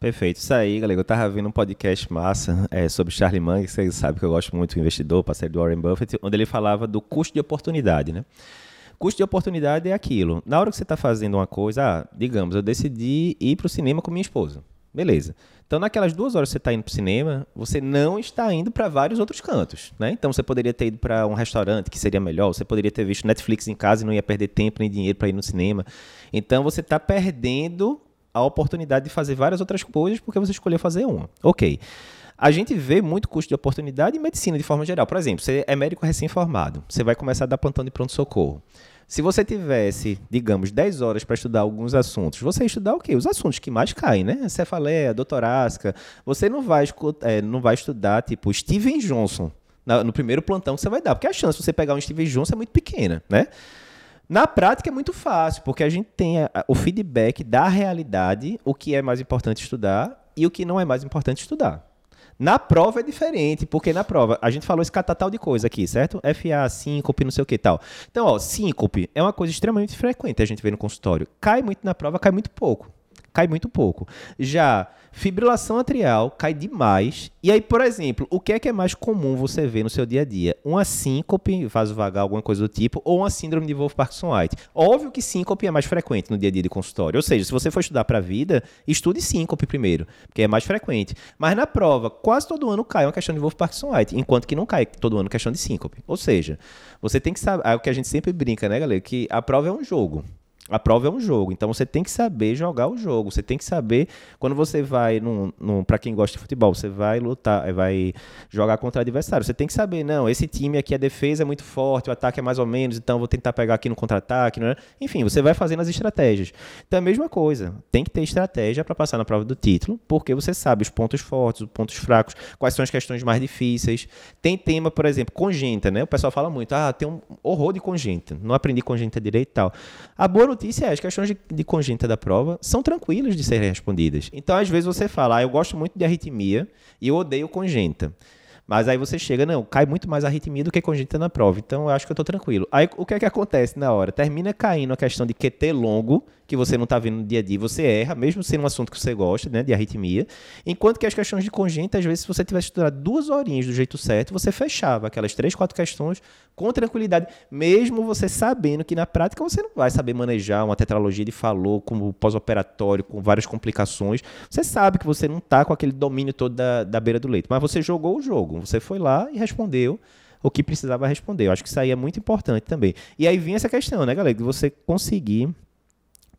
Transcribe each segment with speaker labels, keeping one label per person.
Speaker 1: Perfeito. Isso aí, galera. Eu tava vendo um podcast massa é, sobre Charlie Munger, que você sabe que eu gosto muito do investidor, parceiro do Warren Buffett, onde ele falava do custo de oportunidade, né? Custo de oportunidade é aquilo. Na hora que você está fazendo uma coisa, ah, digamos, eu decidi ir para o cinema com minha esposa. Beleza. Então, naquelas duas horas que você está indo para o cinema, você não está indo para vários outros cantos. Né? Então, você poderia ter ido para um restaurante, que seria melhor. Você poderia ter visto Netflix em casa e não ia perder tempo nem dinheiro para ir no cinema. Então, você está perdendo a oportunidade de fazer várias outras coisas porque você escolheu fazer uma. Ok. A gente vê muito custo de oportunidade em medicina de forma geral. Por exemplo, você é médico recém-formado, você vai começar a dar plantão de pronto-socorro. Se você tivesse, digamos, 10 horas para estudar alguns assuntos, você ia estudar o quê? Os assuntos que mais caem, né? Cefaleia, doutorasca. Você não vai, é, não vai estudar, tipo, Steven Johnson no primeiro plantão que você vai dar, porque a chance de você pegar um Steven Johnson é muito pequena, né? Na prática é muito fácil, porque a gente tem a, o feedback da realidade, o que é mais importante estudar e o que não é mais importante estudar. Na prova é diferente, porque na prova, a gente falou esse catatal de coisa aqui, certo? FA, síncope, não sei o que tal. Então, ó, síncope é uma coisa extremamente frequente a gente vê no consultório. Cai muito na prova, cai muito pouco cai muito pouco. Já fibrilação atrial cai demais. E aí, por exemplo, o que é que é mais comum você ver no seu dia a dia? Uma síncope, vasovagal, alguma coisa do tipo, ou uma síndrome de Wolff-Parkinson-White. Óbvio que síncope é mais frequente no dia a dia de consultório. Ou seja, se você for estudar para a vida, estude síncope primeiro, porque é mais frequente. Mas na prova, quase todo ano cai uma questão de Wolff-Parkinson-White, enquanto que não cai todo ano questão de síncope. Ou seja, você tem que saber, é o que a gente sempre brinca, né, galera, que a prova é um jogo. A prova é um jogo, então você tem que saber jogar o jogo. Você tem que saber quando você vai num, num para quem gosta de futebol, você vai lutar, eh, vai jogar contra adversário. Você tem que saber, não, esse time aqui a defesa é muito forte, o ataque é mais ou menos, então vou tentar pegar aqui no contra-ataque, é? Enfim, você vai fazendo as estratégias. Então é a mesma coisa. Tem que ter estratégia para passar na prova do título, porque você sabe os pontos fortes, os pontos fracos, quais são as questões mais difíceis. Tem tema, por exemplo, congênita, né? O pessoal fala muito, ah, tem um horror de congênita, não aprendi congênita direito e tal. A boa notícia é, as questões de, de da prova são tranquilas de serem respondidas. Então, às vezes você fala, ah, eu gosto muito de arritmia e eu odeio congênita. Mas aí você chega, não, cai muito mais arritmia do que congênita na prova. Então eu acho que eu estou tranquilo. Aí o que é que acontece na hora? Termina caindo a questão de QT longo, que você não está vendo no dia a dia, você erra, mesmo sendo um assunto que você gosta, né, de arritmia. Enquanto que as questões de congênita, às vezes, se você tivesse estudado duas horinhas do jeito certo, você fechava aquelas três, quatro questões com tranquilidade, mesmo você sabendo que na prática você não vai saber manejar uma tetralogia de falou como pós-operatório, com várias complicações. Você sabe que você não está com aquele domínio todo da, da beira do leito, mas você jogou o jogo. Você foi lá e respondeu o que precisava responder. Eu acho que isso aí é muito importante também. E aí vem essa questão, né, galera, de você conseguir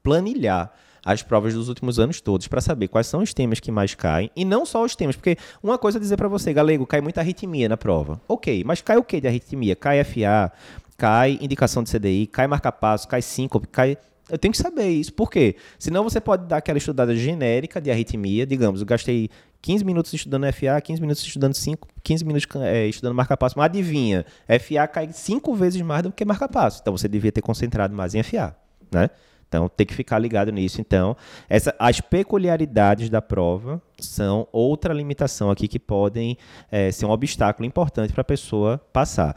Speaker 1: planilhar as provas dos últimos anos todos para saber quais são os temas que mais caem e não só os temas, porque uma coisa é dizer para você, galego, cai muita arritmia na prova. OK, mas cai o que de arritmia? Cai FA, cai indicação de CDI, cai marca-passo, cai síncope, cai eu tenho que saber isso. Por quê? Senão você pode dar aquela estudada genérica de arritmia. Digamos, eu gastei 15 minutos estudando FA, 15 minutos estudando 5, 15 minutos é, estudando marca-passo. Mas adivinha, FA cai 5 vezes mais do que marca-passo. Então você devia ter concentrado mais em FA, né? Então tem que ficar ligado nisso. Então, essa, as peculiaridades da prova são outra limitação aqui que podem é, ser um obstáculo importante para a pessoa passar.